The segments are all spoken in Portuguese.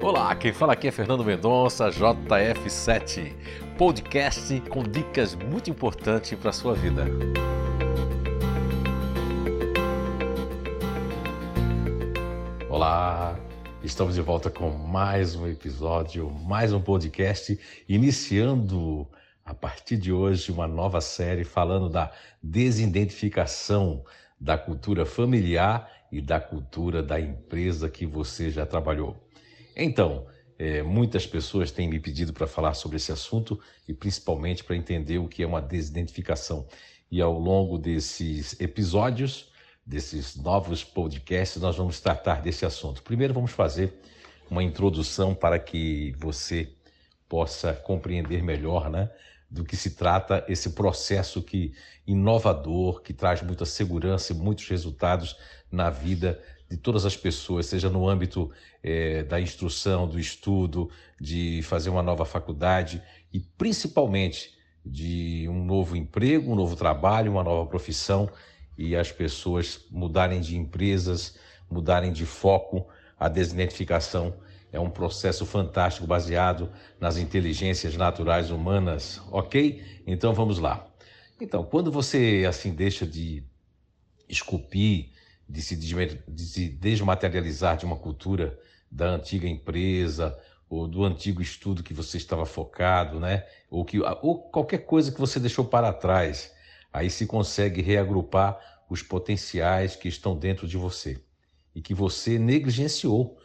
Olá, quem fala aqui é Fernando Mendonça, JF7, podcast com dicas muito importantes para a sua vida. Olá, estamos de volta com mais um episódio, mais um podcast, iniciando a partir de hoje uma nova série falando da desidentificação da cultura familiar e da cultura da empresa que você já trabalhou. Então, é, muitas pessoas têm me pedido para falar sobre esse assunto e principalmente para entender o que é uma desidentificação. E ao longo desses episódios, desses novos podcasts, nós vamos tratar desse assunto. Primeiro, vamos fazer uma introdução para que você possa compreender melhor, né? do que se trata esse processo que inovador, que traz muita segurança e muitos resultados na vida de todas as pessoas, seja no âmbito é, da instrução, do estudo, de fazer uma nova faculdade e principalmente de um novo emprego, um novo trabalho, uma nova profissão e as pessoas mudarem de empresas, mudarem de foco, a desidentificação é um processo fantástico baseado nas inteligências naturais humanas, ok? Então vamos lá. Então, quando você assim deixa de esculpir, de se, de se desmaterializar de uma cultura da antiga empresa ou do antigo estudo que você estava focado, né? Ou, que, ou qualquer coisa que você deixou para trás, aí se consegue reagrupar os potenciais que estão dentro de você e que você negligenciou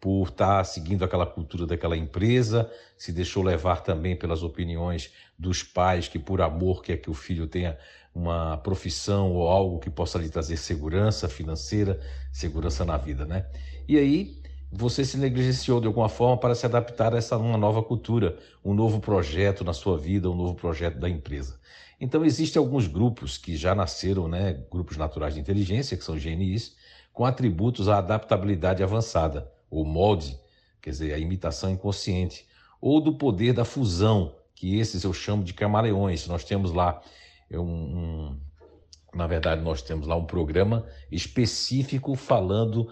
por estar seguindo aquela cultura daquela empresa, se deixou levar também pelas opiniões dos pais que por amor quer que o filho tenha uma profissão ou algo que possa lhe trazer segurança financeira, segurança na vida, né? E aí você se negligenciou de alguma forma para se adaptar a essa uma nova cultura, um novo projeto na sua vida, um novo projeto da empresa. Então existem alguns grupos que já nasceram, né, grupos naturais de inteligência, que são GNIs, com atributos à adaptabilidade avançada ou molde, quer dizer, a imitação inconsciente, ou do poder da fusão, que esses eu chamo de camaleões. Nós temos lá um, um na verdade, nós temos lá um programa específico falando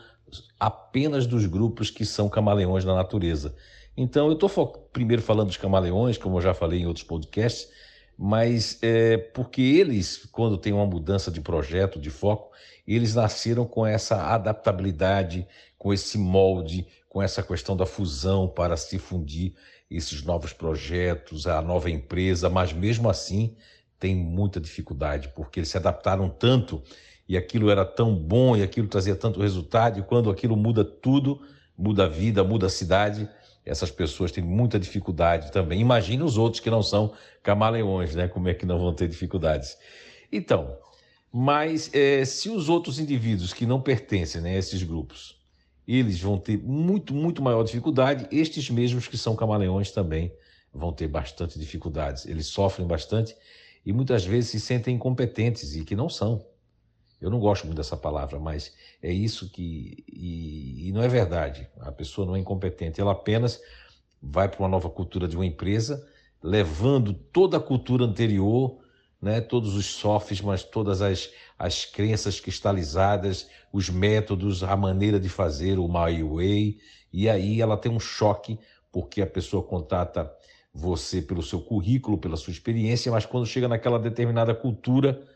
apenas dos grupos que são camaleões na natureza. Então, eu estou primeiro falando dos camaleões, como eu já falei em outros podcasts, mas é porque eles, quando tem uma mudança de projeto, de foco, eles nasceram com essa adaptabilidade, com esse molde, com essa questão da fusão para se fundir esses novos projetos, a nova empresa, mas mesmo assim tem muita dificuldade, porque eles se adaptaram tanto e aquilo era tão bom e aquilo trazia tanto resultado, e quando aquilo muda tudo, muda a vida, muda a cidade, essas pessoas têm muita dificuldade também. Imagine os outros que não são camaleões, né? Como é que não vão ter dificuldades? Então, mas é, se os outros indivíduos que não pertencem né, a esses grupos, eles vão ter muito, muito maior dificuldade, estes mesmos que são camaleões também vão ter bastante dificuldades. Eles sofrem bastante e muitas vezes se sentem incompetentes e que não são. Eu não gosto muito dessa palavra, mas é isso que. E, e não é verdade. A pessoa não é incompetente, ela apenas vai para uma nova cultura de uma empresa, levando toda a cultura anterior, né, todos os sofismas, todas as, as crenças cristalizadas, os métodos, a maneira de fazer, o my way, e aí ela tem um choque, porque a pessoa contata você pelo seu currículo, pela sua experiência, mas quando chega naquela determinada cultura,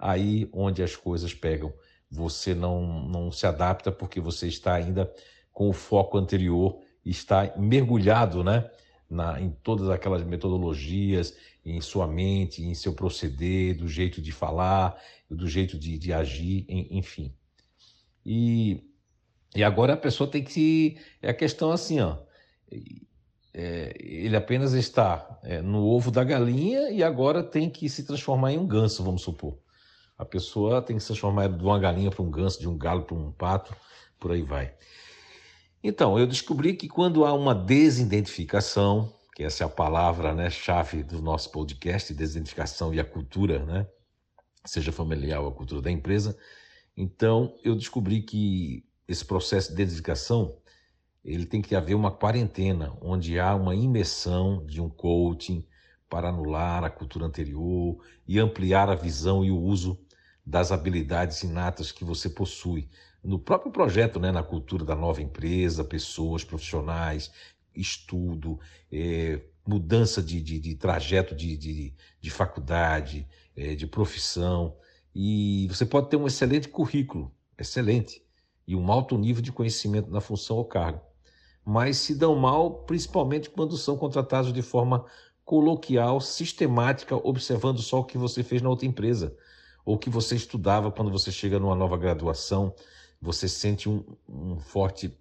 aí onde as coisas pegam. Você não, não se adapta porque você está ainda com o foco anterior, está mergulhado né, na, em todas aquelas metodologias, em sua mente, em seu proceder, do jeito de falar, do jeito de, de agir, enfim. E, e agora a pessoa tem que. É a questão assim, ó. É, ele apenas está é, no ovo da galinha e agora tem que se transformar em um ganso, vamos supor. A pessoa tem que se transformar de uma galinha para um ganso, de um galo para um pato, por aí vai. Então, eu descobri que quando há uma desidentificação, que essa é a palavra né, chave do nosso podcast, desidentificação e a cultura, né, seja familiar ou a cultura da empresa, então eu descobri que esse processo de desidentificação ele tem que haver uma quarentena, onde há uma imersão de um coaching para anular a cultura anterior e ampliar a visão e o uso das habilidades inatas que você possui. no próprio projeto, né, na cultura da nova empresa, pessoas, profissionais, estudo, é, mudança de, de, de trajeto de, de, de faculdade, é, de profissão. E você pode ter um excelente currículo, excelente, e um alto nível de conhecimento na função ou cargo. Mas se dão mal, principalmente quando são contratados de forma coloquial, sistemática, observando só o que você fez na outra empresa, ou que você estudava quando você chega numa nova graduação, você sente um, um forte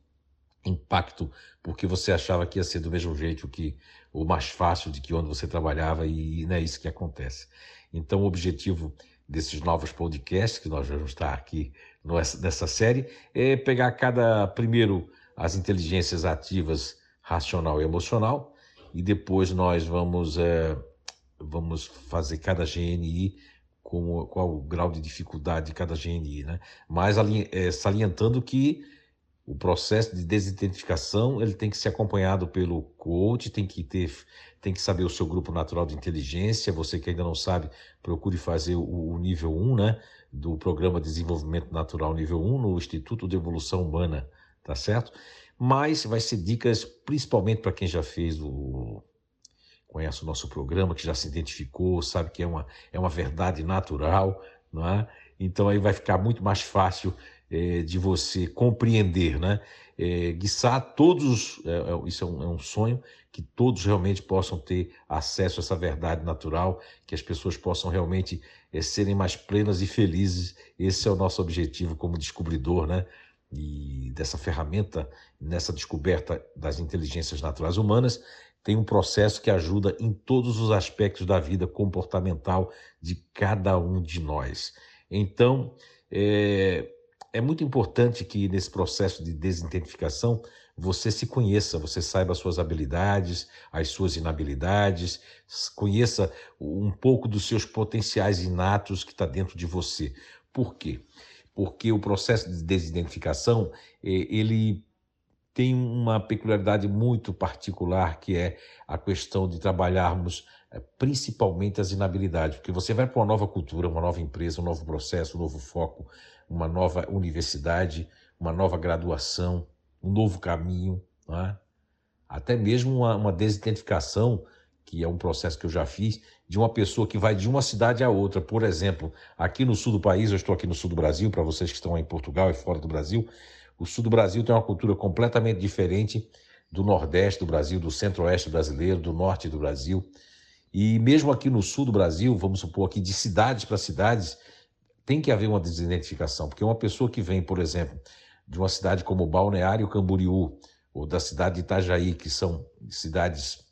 impacto porque você achava que ia ser do mesmo jeito que o mais fácil de que onde você trabalhava e não é isso que acontece. Então, o objetivo desses novos podcasts que nós vamos estar aqui nessa série é pegar cada primeiro as inteligências ativas racional e emocional e depois nós vamos é, vamos fazer cada GNI com qual o grau de dificuldade de cada GNI, né? Mas é, salientando que o processo de desidentificação ele tem que ser acompanhado pelo coach, tem que ter, tem que saber o seu grupo natural de inteligência. Você que ainda não sabe, procure fazer o, o nível 1, né, do programa de desenvolvimento natural nível 1 no Instituto de Evolução Humana, tá certo? Mas vai ser dicas principalmente para quem já fez o conhece o nosso programa, que já se identificou, sabe que é uma, é uma verdade natural, não é? Então aí vai ficar muito mais fácil é, de você compreender, né? É, Guiçá, todos, é, isso é um, é um, sonho, que todos realmente possam ter acesso a essa verdade natural, que as pessoas possam realmente é, serem mais plenas e felizes. Esse é o nosso objetivo como descobridor, né? E dessa ferramenta, nessa descoberta das inteligências naturais humanas, tem um processo que ajuda em todos os aspectos da vida comportamental de cada um de nós. Então, é, é muito importante que nesse processo de desidentificação você se conheça, você saiba as suas habilidades, as suas inabilidades, conheça um pouco dos seus potenciais inatos que está dentro de você. Por quê? Porque o processo de desidentificação ele tem uma peculiaridade muito particular que é a questão de trabalharmos eh, principalmente as inabilidades, porque você vai para uma nova cultura, uma nova empresa, um novo processo, um novo foco, uma nova universidade, uma nova graduação, um novo caminho, é? até mesmo uma, uma desidentificação, que é um processo que eu já fiz, de uma pessoa que vai de uma cidade a outra. Por exemplo, aqui no sul do país, eu estou aqui no sul do Brasil, para vocês que estão em Portugal e fora do Brasil, o sul do Brasil tem uma cultura completamente diferente do nordeste do Brasil, do centro-oeste brasileiro, do norte do Brasil. E mesmo aqui no sul do Brasil, vamos supor aqui de cidades para cidades, tem que haver uma desidentificação, porque uma pessoa que vem, por exemplo, de uma cidade como Balneário Camboriú, ou da cidade de Itajaí, que são cidades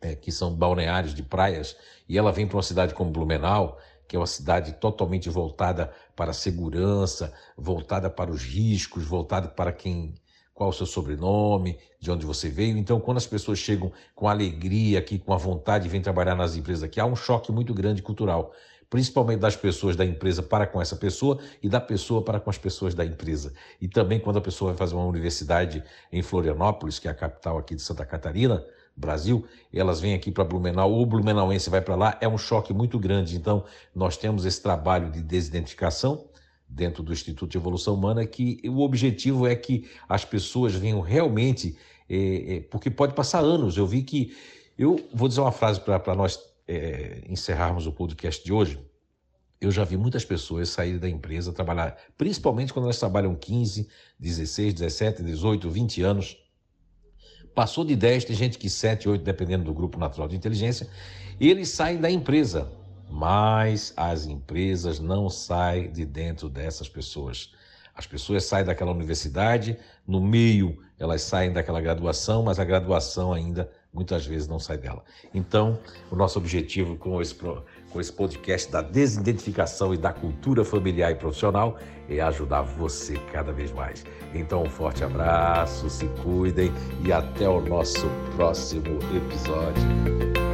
é, que são balneários de praias, e ela vem para uma cidade como Blumenau, que é uma cidade totalmente voltada para a segurança, voltada para os riscos, voltada para quem qual o seu sobrenome, de onde você veio. Então, quando as pessoas chegam com alegria aqui, com a vontade de vir trabalhar nas empresas aqui, há um choque muito grande cultural principalmente das pessoas da empresa para com essa pessoa e da pessoa para com as pessoas da empresa. E também quando a pessoa vai fazer uma universidade em Florianópolis, que é a capital aqui de Santa Catarina, Brasil, elas vêm aqui para Blumenau, ou o blumenauense vai para lá, é um choque muito grande. Então, nós temos esse trabalho de desidentificação dentro do Instituto de Evolução Humana, que o objetivo é que as pessoas venham realmente, é, é, porque pode passar anos. Eu vi que, eu vou dizer uma frase para nós é, encerrarmos o podcast de hoje, eu já vi muitas pessoas saírem da empresa, trabalhar, principalmente quando elas trabalham 15, 16, 17, 18, 20 anos. Passou de 10, tem gente que 7, 8, dependendo do grupo natural de inteligência, eles saem da empresa. Mas as empresas não saem de dentro dessas pessoas. As pessoas saem daquela universidade, no meio elas saem daquela graduação, mas a graduação ainda muitas vezes não sai dela. Então, o nosso objetivo com esse, com esse podcast da desidentificação e da cultura familiar e profissional é ajudar você cada vez mais. Então, um forte abraço, se cuidem e até o nosso próximo episódio.